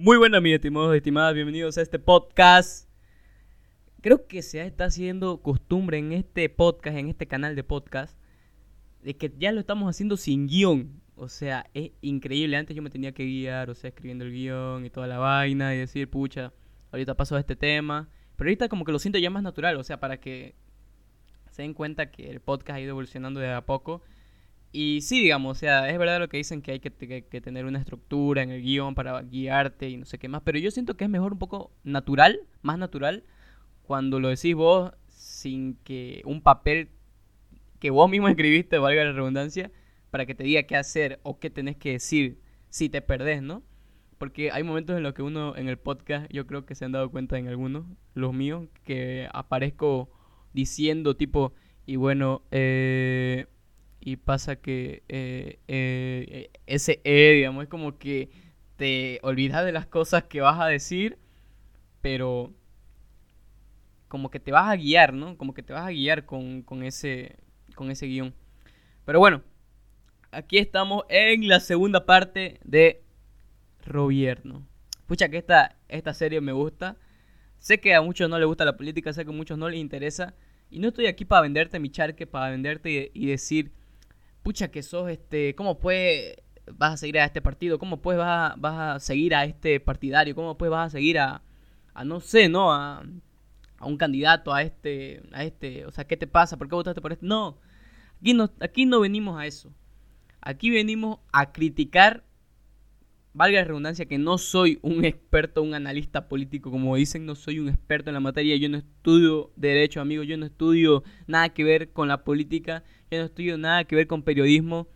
Muy buenas, mis estimados y estimadas, bienvenidos a este podcast. Creo que se está haciendo costumbre en este podcast, en este canal de podcast, de que ya lo estamos haciendo sin guion. O sea, es increíble. Antes yo me tenía que guiar, o sea, escribiendo el guion y toda la vaina y decir, pucha, ahorita paso a este tema. Pero ahorita como que lo siento ya más natural, o sea, para que se den cuenta que el podcast ha ido evolucionando de a poco y sí, digamos, o sea, es verdad lo que dicen que hay que, tener una estructura en el guion para guiarte y no sé qué más, pero yo siento que es mejor un poco natural, más natural, cuando lo decís vos sin que un papel que vos mismo escribiste, valga la redundancia, para que te diga qué hacer o qué tenés que decir si te perdés, ¿no? Porque hay momentos en los que uno en el podcast, yo creo que se han dado cuenta en algunos, los míos, que aparezco diciendo tipo, y bueno, eh y pasa que eh, eh, ese E, digamos, es como que te olvidas de las cosas que vas a decir, pero como que te vas a guiar, ¿no? Como que te vas a guiar con, ese, con ese guion. Pero bueno, aquí estamos en la segunda parte de Robierno. Pucha que esta, esta serie me gusta. Sé que a muchos no les gusta la política, sé que a muchos no les interesa. Y no estoy aquí para venderte mi charque, para venderte y decir pucha que sos, este, ¿cómo puedes, vas a seguir a este partido? ¿Cómo pues vas a, vas a seguir a este partidario? ¿Cómo pues vas a seguir a, a no sé, no, a, a, un candidato, a este, a este, o sea, ¿qué te pasa? ¿Por qué votaste por este? No, aquí no, aquí no venimos a eso. Aquí venimos a criticar valga la redundancia, que no soy un experto, un analista político, como dicen, no soy un experto en la materia, yo no estudio derecho, amigo, yo no estudio nada que ver con la política, yo no estudio nada que ver con periodismo.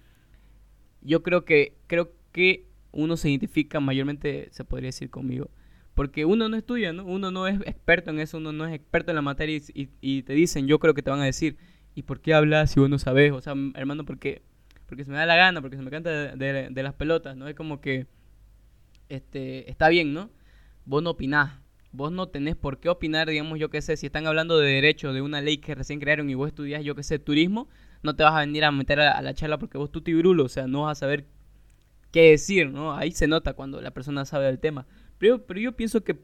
Yo creo que, creo que uno se identifica mayormente, se podría decir conmigo. Porque uno no estudia, ¿no? Uno no es experto en eso, uno no es experto en la materia y, te dicen, yo creo que te van a decir, ¿y por qué hablas si vos no sabes? O sea, hermano, porque, porque se me da la gana, porque se me canta de, las pelotas, ¿no? Es como que este, está bien, ¿no? Vos no opinás. Vos no tenés por qué opinar, digamos, yo qué sé, si están hablando de derecho, de una ley que recién crearon y vos estudias, yo qué sé, turismo, no te vas a venir a meter a, la charla porque vos tú tibrulo, o sea, no vas a saber qué decir, ¿no? Ahí se nota cuando la persona sabe del tema. Pero, pero yo pienso que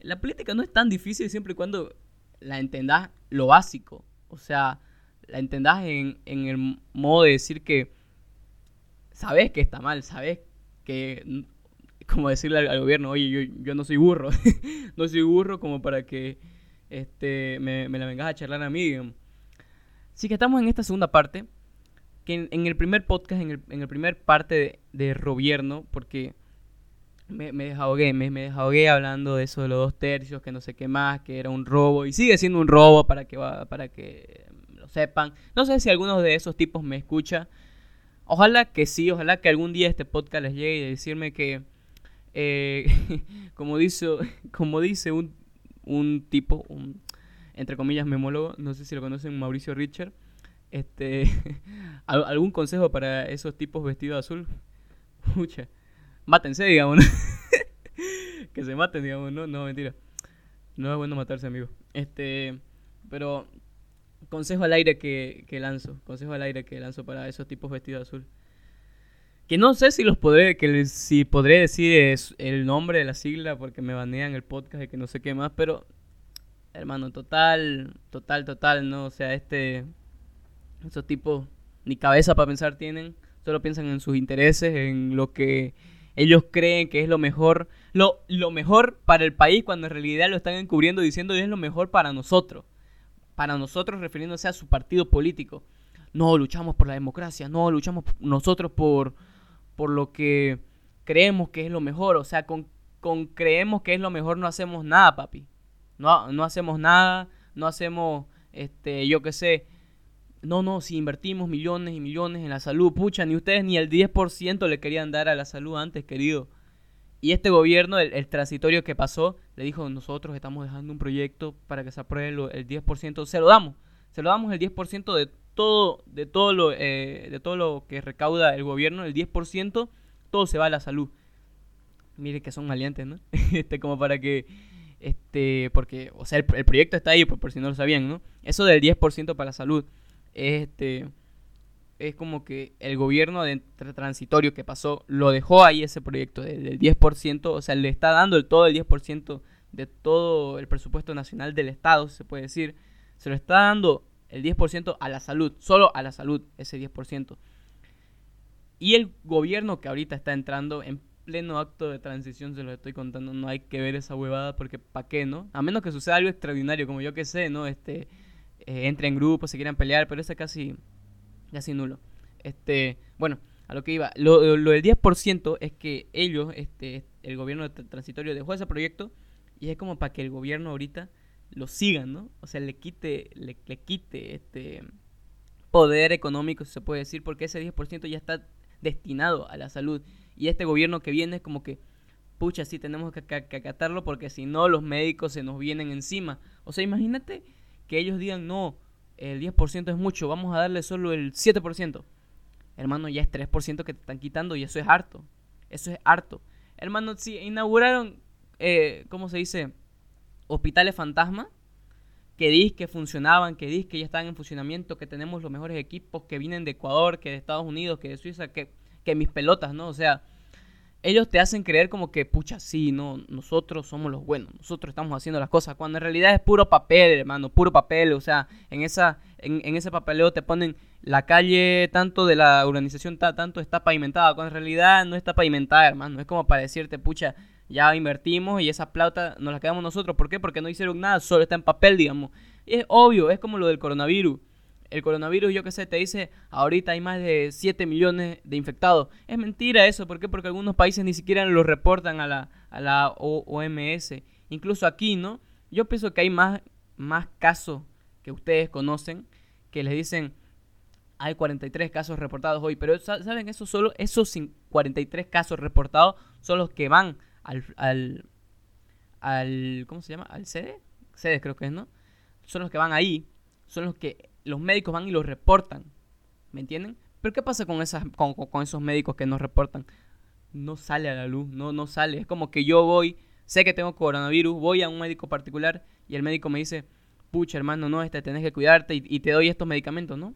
la política no es tan difícil siempre y cuando la entendás lo básico. O sea, la entendás en, en el modo de decir que sabes que está mal, sabes que como decirle al, gobierno, oye, yo, yo, no soy burro, no soy burro como para que este, me, la vengas a charlar a mí. Así que estamos en esta segunda parte, que en, el primer podcast, en el, en el primer parte de, de gobierno, porque me, me desahogué, me, me desahogué hablando de eso de los dos tercios, que no sé qué más, que era un robo, y sigue siendo un robo para que, para que lo sepan. No sé si alguno de esos tipos me escucha. Ojalá que sí, ojalá que algún día este podcast les llegue y decirme que eh, como dice, como dice un, un tipo, un, entre comillas, memólogo, no sé si lo conocen, Mauricio Richard, este, ¿algún consejo para esos tipos vestidos azul? Pucha, mátense, digamos, que se maten, digamos, no, no, mentira. No es bueno matarse, amigo. Este, pero consejo al aire que, que lanzo, consejo al aire que lanzo para esos tipos vestidos azul que no sé si los podré, que si podré decir el nombre de la sigla porque me banean el podcast y que no sé qué más, pero hermano, total, total, total, no, o sea, este, esos tipos ni cabeza para pensar tienen, solo piensan en sus intereses, en lo que ellos creen que es lo mejor, lo, lo mejor para el país cuando en realidad lo están encubriendo diciendo que es lo mejor para nosotros, para nosotros refiriéndose a su partido político. No, luchamos por la democracia, no, luchamos nosotros por por lo que creemos que es lo mejor. O sea, con, con creemos que es lo mejor no hacemos nada, papi. No, no hacemos nada, no hacemos, este, yo qué sé. No, no, si invertimos millones y millones en la salud, pucha, ni ustedes ni el 10% le querían dar a la salud antes, querido. Y este gobierno, el, transitorio que pasó, le dijo, nosotros estamos dejando un proyecto para que se apruebe el 10%, se lo damos. Se lo damos el 10% de todo, de todo lo, eh, de todo lo que recauda el gobierno, el 10%, todo se va a la salud. Mire que son maleantes, ¿no? este, como para que, este, porque, o sea, el, proyecto está ahí, por, si no lo sabían, ¿no? Eso del 10% para la salud, este, es como que el gobierno de transitorio que pasó lo dejó ahí ese proyecto del 10%, o sea, le está dando el todo el 10% de todo el presupuesto nacional del Estado, se puede decir, se lo está dando el 10% a la salud, solo a la salud ese 10%. Y el gobierno que ahorita está entrando en pleno acto de transición, se lo estoy contando, no hay que ver esa huevada porque ¿para qué, no? A menos que suceda algo extraordinario, como yo que sé, ¿no? Este, eh, entre en grupos, se quieran pelear, pero ese casi, casi nulo. Este, bueno, a lo que iba, lo, lo del 10% es que ellos, este, el gobierno transitorio dejó ese proyecto y es como para que el gobierno ahorita lo siga, ¿no? O sea, le quite, le, le quite este poder económico, si se puede decir, porque ese 10% ya está destinado a la salud. Y este gobierno que viene es como que, pucha, sí tenemos que, acatarlo porque si no los médicos se nos vienen encima. O sea, imagínate que ellos digan, no, el 10% es mucho, vamos a darle solo el 7%. Hermano, ya es 3% que te están quitando y eso es harto. Eso es harto. Hermano, si inauguraron, eh, ¿cómo se dice? Hospitales fantasma que dice que funcionaban, que dice que ya están en funcionamiento, que tenemos los mejores equipos, que vienen de Ecuador, que de Estados Unidos, que de Suiza, que, que mis pelotas, ¿no? O sea, ellos te hacen creer como que, pucha, sí, no, nosotros somos los buenos, nosotros estamos haciendo las cosas, cuando en realidad es puro papel, hermano, puro papel, o sea, en, esa, en, ese papeleo te ponen la calle tanto de la urbanización, tanto está pavimentada, cuando en realidad no está pavimentada, hermano, es como para decirte, pucha, ya invertimos y esa plata nos la quedamos nosotros. ¿Por qué? Porque no hicieron nada, solo está en papel, digamos. Y es obvio, es como lo del coronavirus. El coronavirus, yo qué sé, te dice, ahorita hay más de 7 millones de infectados. Es mentira eso, ¿por qué? Porque algunos países ni siquiera lo reportan a la, a la OMS. Incluso aquí, ¿no? Yo pienso que hay más, más casos que ustedes conocen que les dicen, hay 43 casos reportados hoy, pero ¿saben? Eso solo, esos 43 casos reportados son los que van al, al, al ¿cómo se llama? Al sede, sede creo que es, ¿no? Son los que van ahí, son los que los médicos van y los reportan, ¿me entienden? Pero ¿qué pasa con, esas, con, esos médicos que nos reportan? No sale a la luz, no, no sale. Es como que yo voy, sé que tengo coronavirus, voy a un médico particular y el médico me dice, pucha hermano, no, este tenés que cuidarte y, y te doy estos medicamentos, ¿no?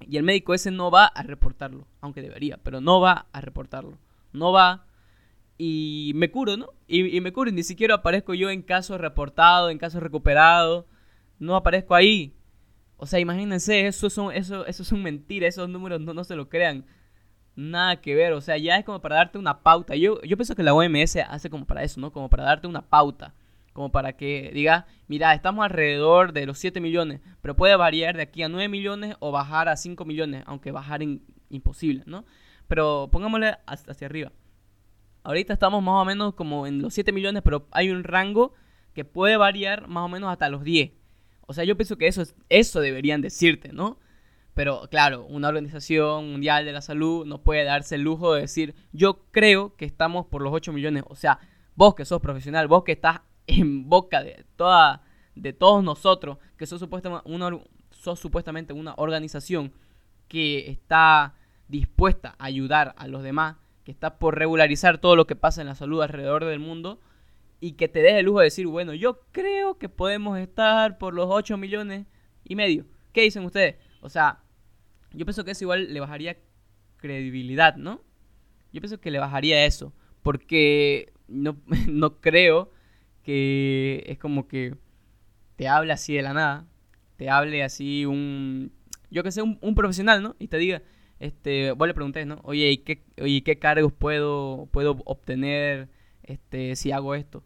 Y el médico ese no va a reportarlo, aunque debería, pero no va a reportarlo. No va y me curo, ¿no? Y, me curo, y ni siquiera aparezco yo en casos reportados, en casos recuperados, no aparezco ahí. O sea, imagínense, eso son, eso, eso son mentiras, esos números no, no se lo crean. Nada que ver, o sea, ya es como para darte una pauta. Yo, yo pienso que la OMS hace como para eso, ¿no? Como para darte una pauta. Como para que diga, mira, estamos alrededor de los 7 millones, pero puede variar de aquí a 9 millones o bajar a 5 millones, aunque bajar imposible, ¿no? Pero pongámosle hacia arriba. Ahorita estamos más o menos como en los 7 millones, pero hay un rango que puede variar más o menos hasta los 10. O sea, yo pienso que eso, eso deberían decirte, ¿no? Pero claro, una organización mundial de la salud no puede darse el lujo de decir, yo creo que estamos por los 8 millones. O sea, vos que sos profesional, vos que estás en boca de, toda, de todos nosotros, que sos supuestamente, una, sos supuestamente una organización que está dispuesta a ayudar a los demás, que está por regularizar todo lo que pasa en la salud alrededor del mundo y que te deje el lujo de decir, bueno, yo creo que podemos estar por los 8 millones y medio. ¿Qué dicen ustedes? O sea, yo pienso que eso igual le bajaría credibilidad, ¿no? Yo pienso que le bajaría eso, porque no, no creo que es como que te hable así de la nada, te hable así un, yo que sé, un, profesional, ¿no? Y te diga, este, vos le pregunté, ¿no? Oye, ¿y qué, oye, ¿qué cargos puedo, puedo obtener este, si hago esto?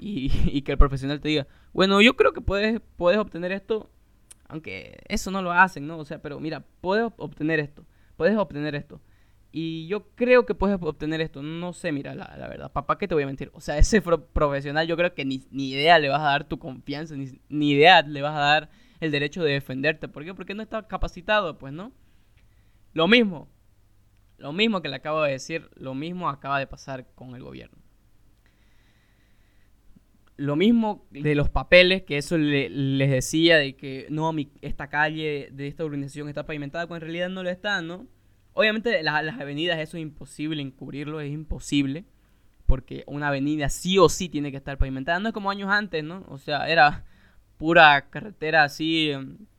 Y, que el profesional te diga, bueno, yo creo que puedes, puedes obtener esto, aunque eso no lo hacen, ¿no? O sea, pero mira, puedes obtener esto, puedes obtener esto. Y yo creo que puedes obtener esto. No sé, mira, la, la verdad. Papá, ¿qué te voy a mentir? O sea, ese profesional yo creo que ni, ni idea le vas a dar tu confianza, ni, ni idea le vas a dar el derecho de defenderte. ¿Por qué? Porque no está capacitado, pues, ¿no? Lo mismo, lo mismo que le acabo de decir, lo mismo acaba de pasar con el gobierno. Lo mismo de los papeles, que eso les decía de que no, esta calle de esta organización está pavimentada, cuando en realidad no lo está, ¿no? Obviamente las, avenidas eso es imposible encubrirlo, es imposible, porque una avenida sí o sí tiene que estar pavimentada, no es como años antes, ¿no? O sea, era pura carretera así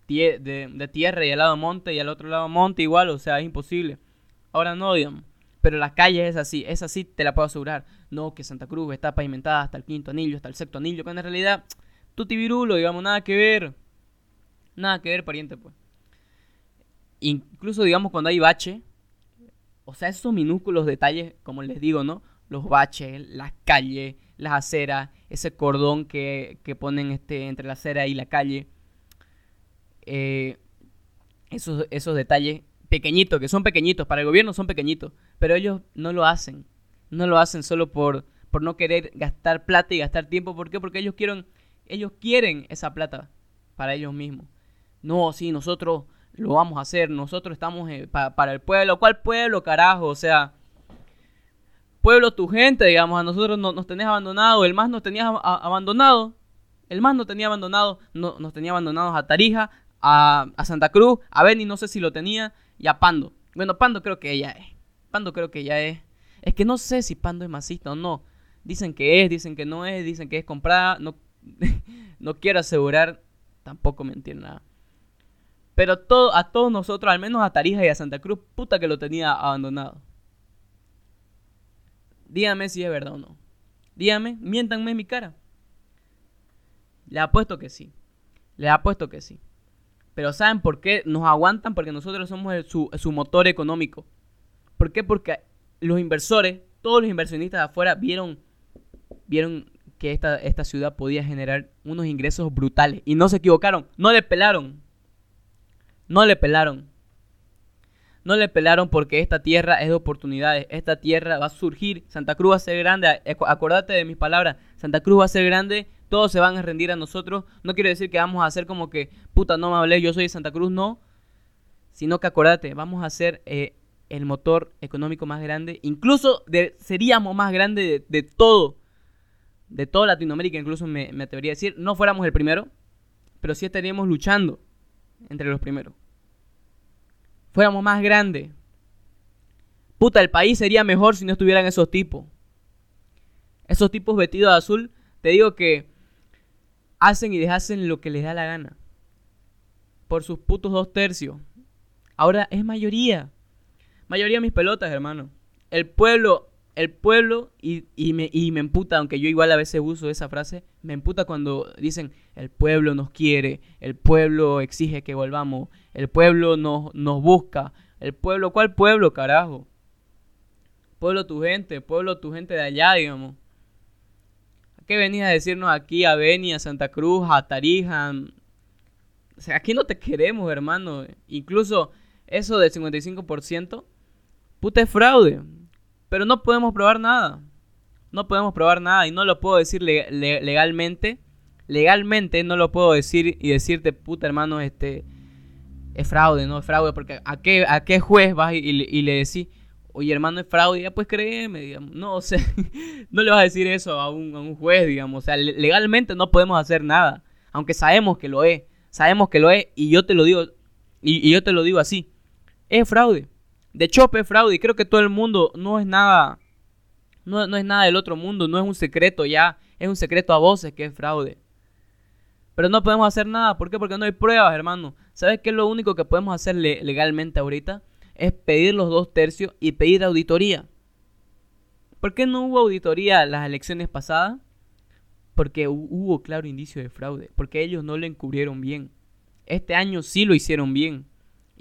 de, tierra y al lado monte y al otro lado monte igual, o sea, es imposible. Ahora no, digamos. Pero la calle es así, es así, te la puedo asegurar. No, que Santa Cruz está pavimentada hasta el quinto anillo, hasta el sexto anillo, que en realidad, virulo, digamos, nada que ver. Nada que ver, pariente, pues. Incluso, digamos, cuando hay bache, o sea, esos minúsculos detalles, como les digo, ¿no? Los baches, las calles, las aceras, ese cordón que, que ponen este, entre la acera y la calle. Eh, esos, esos detalles pequeñitos, que son pequeñitos, para el gobierno son pequeñitos, pero ellos no lo hacen. No lo hacen solo por, por no querer gastar plata y gastar tiempo. ¿Por qué? Porque ellos quieren, ellos quieren esa plata para ellos mismos. No, sí, nosotros lo vamos a hacer, nosotros estamos eh, para el pueblo. ¿Cuál pueblo, carajo? O sea, pueblo, tu gente, digamos, a nosotros nos tenías abandonado, el más nos tenías abandonado, el más nos tenía abandonado, no, nos tenía abandonados a Tarija, a, Santa Cruz, a Beni no sé si lo tenía, y a Pando. Bueno, Pando creo que ya es. Pando creo que ya es. Es que no sé si Pando es masista o no. Dicen que es, dicen que no es, dicen que es comprada. No, no quiero asegurar, tampoco mentir nada. Pero todo, a todos nosotros, al menos a Tarija y a Santa Cruz, puta que lo tenía abandonado. Dígame si es verdad o no. Dígame, miéntanme en mi cara. Le apuesto que sí. Le apuesto que sí. Pero ¿saben por qué nos aguantan? Porque nosotros somos su, su, motor económico. ¿Por qué? Porque los inversores, todos los inversionistas de afuera vieron, vieron que esta, esta ciudad podía generar unos ingresos brutales. Y no se equivocaron. No le pelaron. No le pelaron. No le pelaron porque esta tierra es de oportunidades. Esta tierra va a surgir. Santa Cruz va a ser grande. Acordate de mis palabras. Santa Cruz va a ser grande. Todos se van a rendir a nosotros. No quiero decir que vamos a hacer como que, puta, no me hablé, yo soy de Santa Cruz. No. Sino que acordate, vamos a ser eh, el motor económico más grande. Incluso seríamos más grande de, todo. De toda Latinoamérica, incluso me, me atrevería a decir. No fuéramos el primero. Pero sí estaríamos luchando entre los primeros fuéramos más grandes. Puta, el país sería mejor si no estuvieran esos tipos. Esos tipos vestidos de azul, te digo que hacen y deshacen lo que les da la gana. Por sus putos dos tercios. Ahora es mayoría. Mayoría mis pelotas, hermano. El pueblo, el pueblo, y, me, y me emputa, aunque yo igual a veces uso esa frase, me emputa cuando dicen, el pueblo nos quiere, el pueblo exige que volvamos, el pueblo nos, nos busca. El pueblo, ¿cuál pueblo, carajo? Pueblo tu gente, pueblo tu gente de allá, digamos. ¿A qué venís a decirnos aquí a Beni, a Santa Cruz, a Tarija? O sea, aquí no te queremos, hermano. Incluso eso del 55%, puta es fraude. Pero no podemos probar nada. No podemos probar nada y no lo puedo decir legalmente. Legalmente no lo puedo decir y decirte, puta hermano, este es fraude, no es fraude, porque ¿a qué, a qué juez vas y, le decís, oye hermano, es fraude? Ya pues créeme, digamos. No, o sea, no le vas a decir eso a un, a un juez, digamos. O sea, legalmente no podemos hacer nada, aunque sabemos que lo es, sabemos que lo es, y yo te lo digo, y, yo te lo digo así, es fraude. De chope fraude, y creo que todo el mundo no es nada, no, no es nada del otro mundo, no es un secreto ya, es un secreto a voces que es fraude. Pero no podemos hacer nada. ¿Por qué? Porque no hay pruebas, hermano. ¿Sabes qué es lo único que podemos hacer legalmente ahorita? Es pedir los dos tercios y pedir auditoría. ¿Por qué no hubo auditoría las elecciones pasadas? Porque hubo claro indicio de fraude. Porque ellos no lo encubrieron bien. Este año sí lo hicieron bien.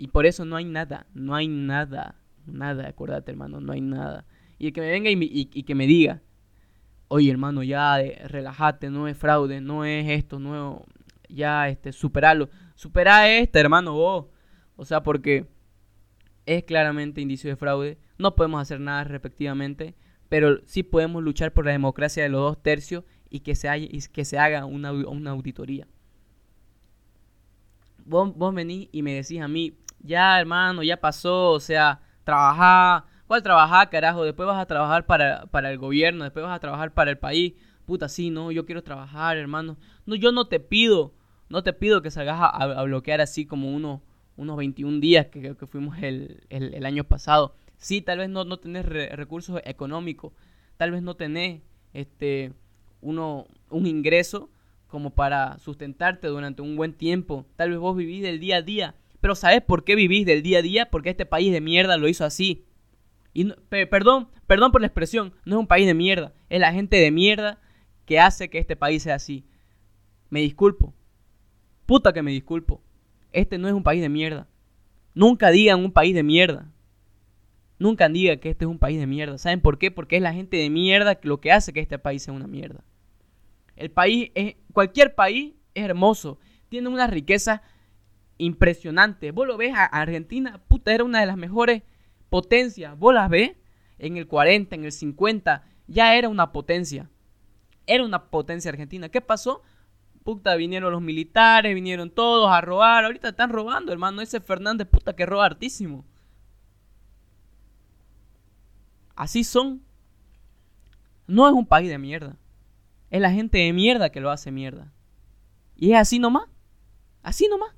Y por eso no hay nada. No hay nada. Nada, acuérdate, hermano. No hay nada. Y el que me venga y, que me diga, oye, hermano, ya relájate, no es fraude, no es esto, no ya este superarlo supera esta, hermano, vos. O sea, porque es claramente indicio de fraude. No podemos hacer nada respectivamente, pero sí podemos luchar por la democracia de los dos tercios y que se, y que se haga una, auditoría. Vos, vos venís y me decís a mí, ya hermano, ya pasó, o sea, trabajá. ¿Cuál trabajá, carajo? Después vas a trabajar para, para el gobierno, después vas a trabajar para el país. Puta, sí, no, yo quiero trabajar, hermano. No, yo no te pido no te pido que salgas a, bloquear así como uno, unos 21 días que, que fuimos el, el, año pasado. Sí, tal vez no, no tenés recursos económicos, tal vez no tenés este, uno, un ingreso como para sustentarte durante un buen tiempo. Tal vez vos vivís del día a día. Pero ¿sabes por qué vivís del día a día? Porque este país de mierda lo hizo así. Y perdón, perdón por la expresión, no es un país de mierda, es la gente de mierda que hace que este país sea así. Me disculpo. Puta que me disculpo. Este no es un país de mierda. Nunca digan un país de mierda. Nunca digan que este es un país de mierda. ¿Saben por qué? Porque es la gente de mierda lo que hace que este país sea una mierda. El país es, cualquier país es hermoso. Tiene una riqueza impresionante. Vos lo ves a Argentina, puta, era una de las mejores potencias. Vos las ves en el 40, en el 50, ya era una potencia. Era una potencia argentina. ¿Qué pasó? Puta, vinieron los militares, vinieron todos a robar. Ahorita están robando, hermano. Ese Fernández, puta, que roba hartísimo. Así son. No es un país de mierda. Es la gente de mierda que lo hace mierda. Y es así nomás. Así nomás.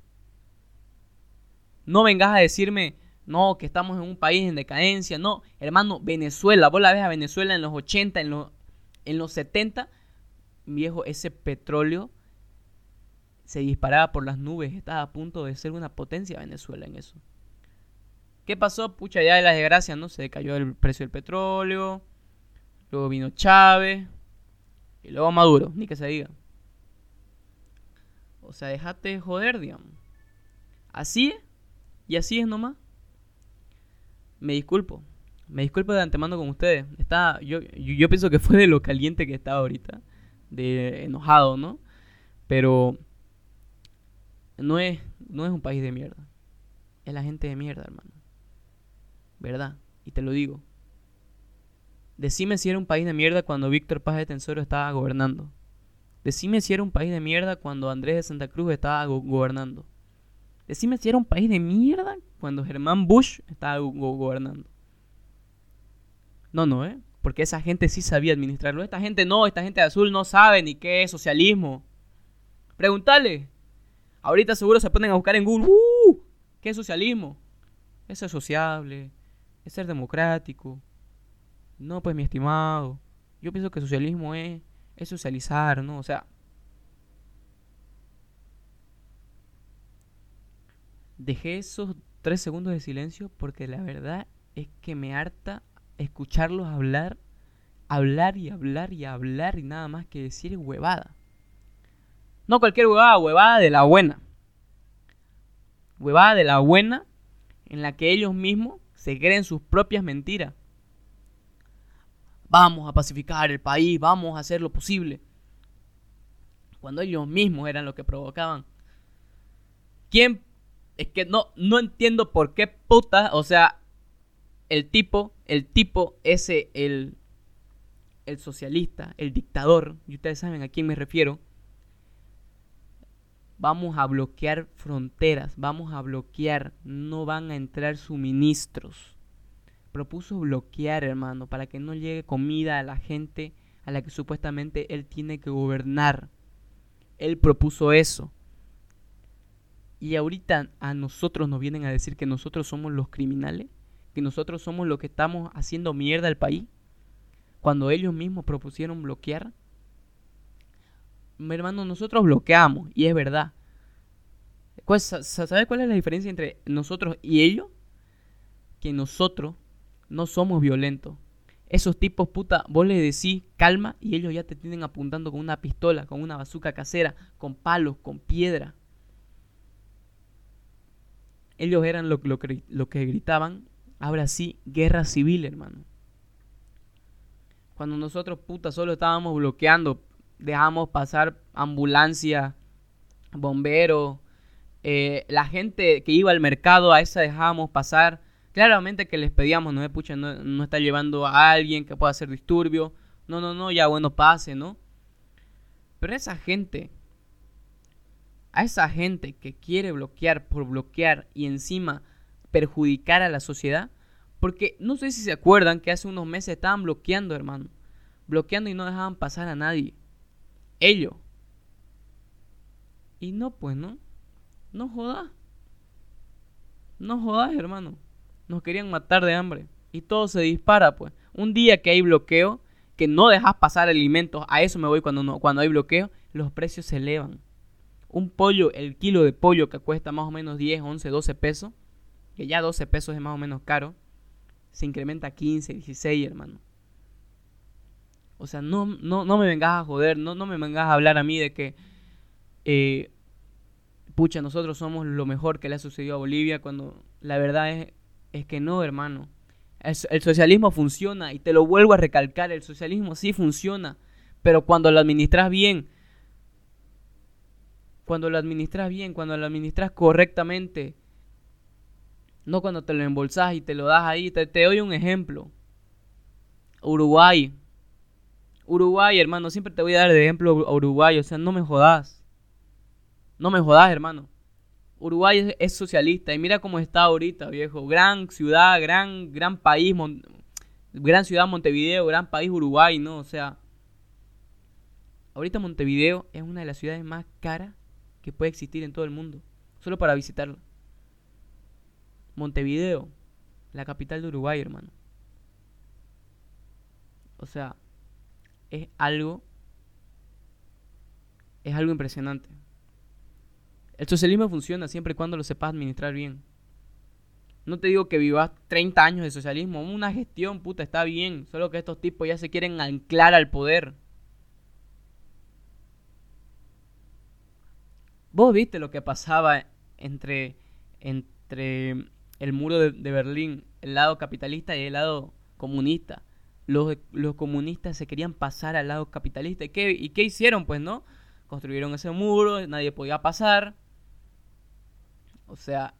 No vengas a decirme, no, que estamos en un país en decadencia. No, hermano, Venezuela. Vos la ves a Venezuela en los 80, en los, en los 70. Viejo, ese petróleo se disparaba por las nubes. Estaba a punto de ser una potencia Venezuela en eso. ¿Qué pasó? Pucha, ya de las desgracias, ¿no? Se cayó el precio del petróleo. Luego vino Chávez. Y luego Maduro, ni que se diga. O sea, déjate joder, digamos. Así. Y así es nomás. Me disculpo. Me disculpo de antemano con ustedes. Está, yo, yo pienso que fue de lo caliente que estaba ahorita. De enojado, ¿no? Pero no es, no es un país de mierda. Es la gente de mierda, hermano. ¿Verdad? Y te lo digo. Decime si era un país de mierda cuando Víctor Paz de Tensoro estaba gobernando. Decime si era un país de mierda cuando Andrés de Santa Cruz estaba gobernando. Decime si era un país de mierda cuando Germán Bush estaba gobernando. No, no, ¿eh? Porque esa gente sí sabía administrarlo. Esta gente no, esta gente de azul no sabe ni qué es socialismo. Pregúntale. Ahorita seguro se ponen a buscar en Google. ¡Uh! ¿Qué es socialismo? Es ser sociable, es ser democrático. No, pues mi estimado. Yo pienso que socialismo es, es socializar, ¿no? O sea, dejé esos tres segundos de silencio porque la verdad es que me harta escucharlos hablar, hablar y hablar y hablar y nada más que decir huevada. No cualquier huevada, huevada de la buena. Huevada de la buena en la que ellos mismos se creen sus propias mentiras. Vamos a pacificar el país, vamos a hacer lo posible. Cuando ellos mismos eran los que provocaban. ¿Quién? Es que no, no entiendo por qué puta, o sea, el tipo, el tipo ese, el, el socialista, el dictador, y ustedes saben a quién me refiero, vamos a bloquear fronteras, vamos a bloquear, no van a entrar suministros. Propuso bloquear, hermano, para que no llegue comida a la gente a la que supuestamente él tiene que gobernar. Él propuso eso. Y ahorita a nosotros nos vienen a decir que nosotros somos los criminales, que nosotros somos los que estamos haciendo mierda al país, cuando ellos mismos propusieron bloquear mi hermano, nosotros bloqueamos, y es verdad. ¿Sabes cuál es la diferencia entre nosotros y ellos? Que nosotros no somos violentos. Esos tipos, puta, vos les decís calma y ellos ya te tienen apuntando con una pistola, con una bazuca casera, con palos, con piedra. Ellos eran lo, lo, lo que gritaban, ahora sí, guerra civil, hermano. Cuando nosotros, puta, solo estábamos bloqueando dejamos pasar ambulancia, bomberos, eh, la gente que iba al mercado, a esa dejábamos pasar. Claramente que les pedíamos, no, pucha, no, no está llevando a alguien que pueda hacer disturbio. No, no, no, ya bueno, pase, ¿no? Pero esa gente, a esa gente que quiere bloquear por bloquear y encima perjudicar a la sociedad, porque no sé si se acuerdan que hace unos meses estaban bloqueando, hermano. Bloqueando y no dejaban pasar a nadie ellos. Y no, pues no. No jodas. No jodas, hermano. Nos querían matar de hambre. Y todo se dispara, pues. Un día que hay bloqueo, que no dejas pasar alimentos, a eso me voy cuando, no, cuando hay bloqueo, los precios se elevan. Un pollo, el kilo de pollo que cuesta más o menos 10, 11, 12 pesos, que ya 12 pesos es más o menos caro, se incrementa a 15, 16, hermano. O sea, no, no, no me vengas a joder, no, no me vengas a hablar a mí de que, eh, pucha, nosotros somos lo mejor que le ha sucedido a Bolivia, cuando la verdad es, es que no, hermano. el socialismo funciona y te lo vuelvo a recalcar, el socialismo sí funciona, pero cuando lo administras bien, cuando lo administras bien, cuando lo administras correctamente, no cuando te lo embolsas y te lo das ahí. Te, doy un ejemplo. Uruguay. Uruguay, hermano. Siempre te voy a dar de ejemplo a Uruguay. O sea, no me jodas. No me jodas, hermano. Uruguay es, socialista. Y mira cómo está ahorita, viejo. Gran ciudad, gran, gran país. gran ciudad Montevideo, gran país Uruguay, ¿no? O sea. Ahorita Montevideo es una de las ciudades más caras que puede existir en todo el mundo. Solo para visitarlo. Montevideo, la capital de Uruguay, hermano. O sea, es algo es algo impresionante. El socialismo funciona siempre y cuando lo sepas administrar bien. No te digo que vivas 30 años de socialismo, una gestión, puta, está bien, solo que estos tipos ya se quieren anclar al poder. Vos viste lo que pasaba entre, entre el muro de, Berlín, el lado capitalista y el lado comunista. Los, los comunistas se querían pasar al lado capitalista. ¿Y qué, ¿Y qué hicieron? Pues no, construyeron ese muro, nadie podía pasar. O sea,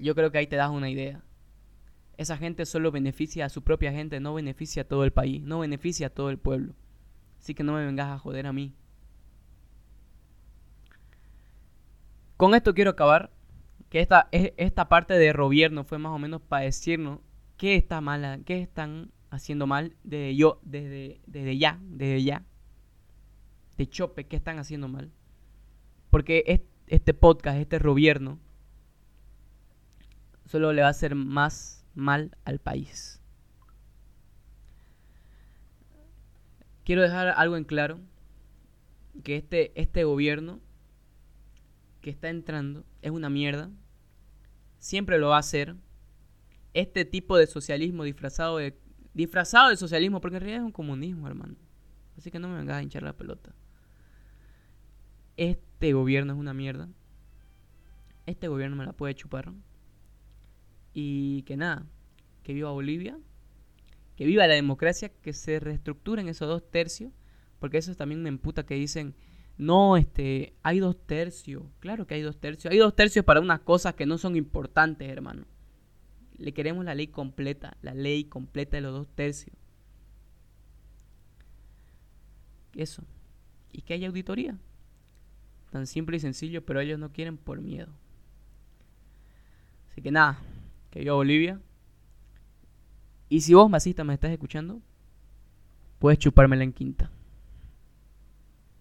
yo creo que ahí te das una idea. Esa gente solo beneficia a su propia gente, no beneficia a todo el país, no beneficia a todo el pueblo. Así que no me vengas a joder a mí. Con esto quiero acabar que esta, esta parte de gobierno fue más o menos para decirnos qué está mal, qué están haciendo mal desde yo, desde, desde ya, desde ya. De chope, qué están haciendo mal. Porque este podcast, este gobierno, solo le va a hacer más mal al país. Quiero dejar algo en claro, que este, este gobierno que está entrando es una mierda. Siempre lo va a hacer. Este tipo de socialismo disfrazado de disfrazado de socialismo, porque en realidad es un comunismo, hermano. Así que no me vengas a hinchar la pelota. Este gobierno es una mierda. Este gobierno me la puede chupar. Y que nada, que viva Bolivia, que viva la democracia, que se reestructuren esos dos tercios, porque eso también me emputa que dicen no, este, hay dos tercios. Claro que hay dos tercios. Hay dos tercios para unas cosas que no son importantes, hermano. Le queremos la ley completa, la ley completa de los dos tercios. Eso. Y que haya auditoría. Tan simple y sencillo, pero ellos no quieren por miedo. Así que nada, que yo Bolivia. Y si vos, masista, me estás escuchando, puedes chupármela en quinta.